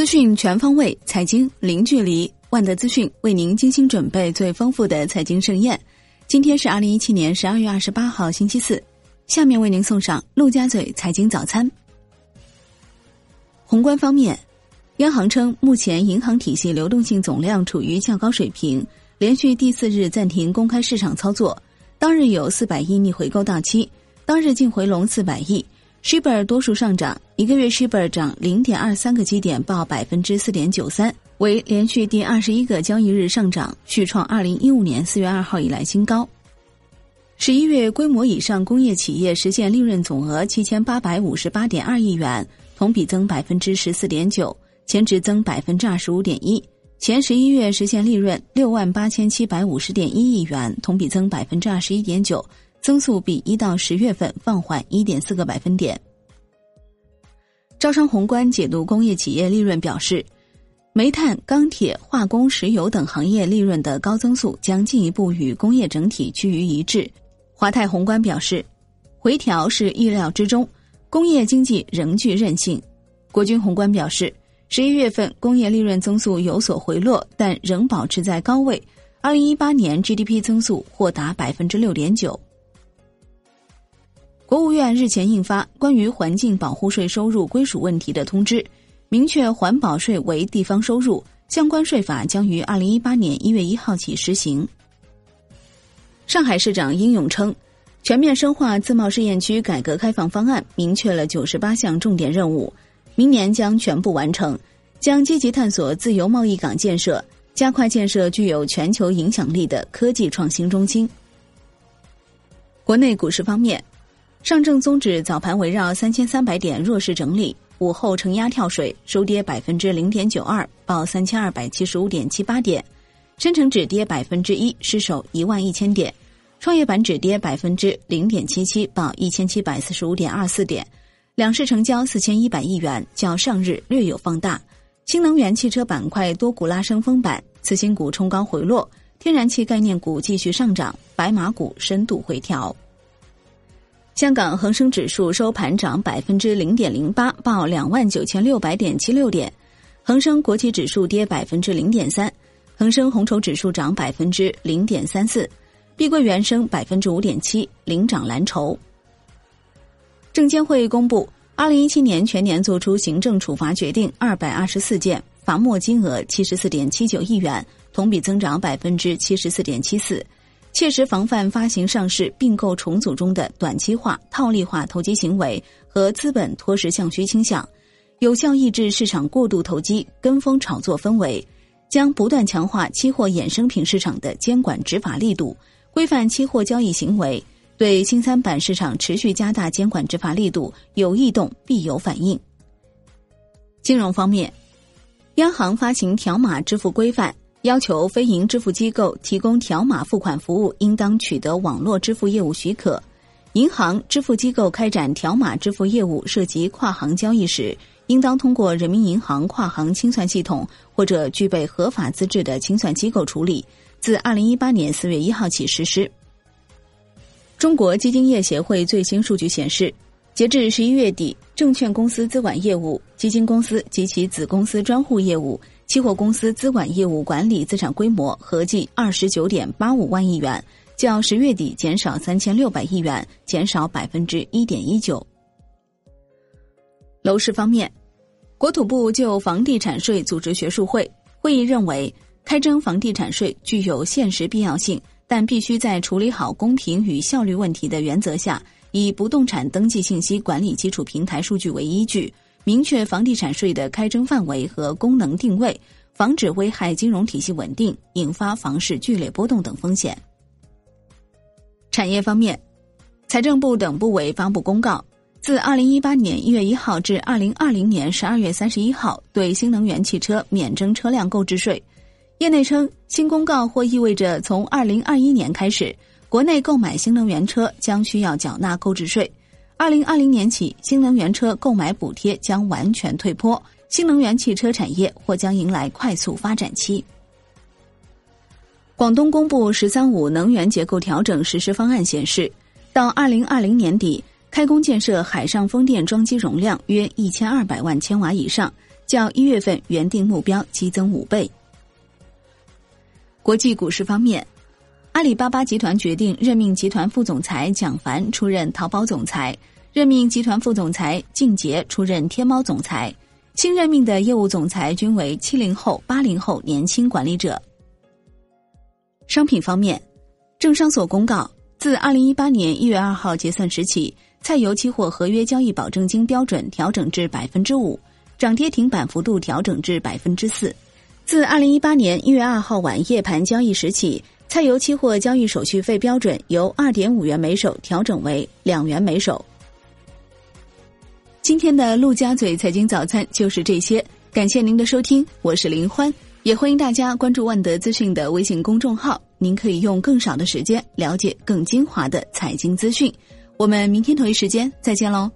资讯全方位，财经零距离。万德资讯为您精心准备最丰富的财经盛宴。今天是二零一七年十二月二十八号，星期四。下面为您送上陆家嘴财经早餐。宏观方面，央行称，目前银行体系流动性总量处于较高水平，连续第四日暂停公开市场操作。当日有四百亿逆回购到期，当日净回笼四百亿。Shibor 多数上涨，一个月 shibor 涨零点二三个基点，报百分之四点九三，为连续第二十一个交易日上涨，续创二零一五年四月二号以来新高。十一月规模以上工业企业实现利润总额七千八百五十八点二亿元，同比增百分之十四点九，前值增百分之二十五点一。前十一月实现利润六万八千七百五十点一亿元，同比增百分之二十一点九。增速比一到十月份放缓一点四个百分点。招商宏观解读工业企业利润表示，煤炭、钢铁、化工、石油等行业利润的高增速将进一步与工业整体趋于一致。华泰宏观表示，回调是意料之中，工业经济仍具韧性。国军宏观表示，十一月份工业利润增速有所回落，但仍保持在高位。二零一八年 GDP 增速或达百分之六点九。国务院日前印发关于环境保护税收入归属问题的通知，明确环保税为地方收入，相关税法将于二零一八年一月一号起实行。上海市长殷勇称，全面深化自贸试验区改革开放方案明确了九十八项重点任务，明年将全部完成，将积极探索自由贸易港建设，加快建设具有全球影响力的科技创新中心。国内股市方面。上证综指早盘围绕三千三百点弱势整理，午后承压跳水，收跌百分之零点九二，报三千二百七十五点七八点。深成指跌百分之一，失守一万一千点。创业板指跌百分之零点七七，报一千七百四十五点二四点。两市成交四千一百亿元，较上日略有放大。新能源汽车板块多股拉升封板，次新股冲高回落，天然气概念股继续上涨，白马股深度回调。香港恒生指数收盘涨百分之零点零八，报两万九千六百点七六点；恒生国企指数跌百分之零点三，恒生红筹指数涨百分之零点三四，碧桂园升百分之五点七，领涨蓝筹。证监会公布，二零一七年全年作出行政处罚决定二百二十四件，罚没金额七十四点七九亿元，同比增长百分之七十四点七四。切实防范发行上市并购重组中的短期化、套利化投机行为和资本脱实向虚倾向，有效抑制市场过度投机、跟风炒作氛围，将不断强化期货衍生品市场的监管执法力度，规范期货交易行为，对新三板市场持续加大监管执法力度，有异动必有反应。金融方面，央行发行条码支付规范。要求非银支付机构提供条码付款服务，应当取得网络支付业务许可。银行、支付机构开展条码支付业务涉及跨行交易时，应当通过人民银行跨行清算系统或者具备合法资质的清算机构处理。自二零一八年四月一号起实施。中国基金业协会最新数据显示，截至十一月底，证券公司资管业务、基金公司及其子公司专户业务。期货公司资管业务管理资产规模合计二十九点八五万亿元，较十月底减少三千六百亿元，减少百分之一点一九。楼市方面，国土部就房地产税组织学术会，会议认为，开征房地产税具有现实必要性，但必须在处理好公平与效率问题的原则下，以不动产登记信息管理基础平台数据为依据。明确房地产税的开征范围和功能定位，防止危害金融体系稳定、引发房市剧烈波动等风险。产业方面，财政部等部委发布公告，自二零一八年一月一号至二零二零年十二月三十一号，对新能源汽车免征车辆购置税。业内称，新公告或意味着从二零二一年开始，国内购买新能源车将需要缴纳购置税。二零二零年起，新能源车购买补贴将完全退坡，新能源汽车产业或将迎来快速发展期。广东公布“十三五”能源结构调整实施方案显示，到二零二零年底，开工建设海上风电装机容量约一千二百万千瓦以上，较一月份原定目标激增五倍。国际股市方面，阿里巴巴集团决定任命集团副总裁蒋凡出任淘宝总裁，任命集团副总裁靳杰出任天猫总裁。新任命的业务总裁均为七零后、八零后年轻管理者。商品方面，证商所公告，自二零一八年一月二号结算时起，菜油期货合约交易保证金标准调整至百分之五，涨跌停板幅度调整至百分之四。自二零一八年一月二号晚夜盘交易时起，菜油期货交易手续费标准由二点五元每手调整为两元每手。今天的陆家嘴财经早餐就是这些，感谢您的收听，我是林欢，也欢迎大家关注万德资讯的微信公众号，您可以用更少的时间了解更精华的财经资讯。我们明天同一时间再见喽。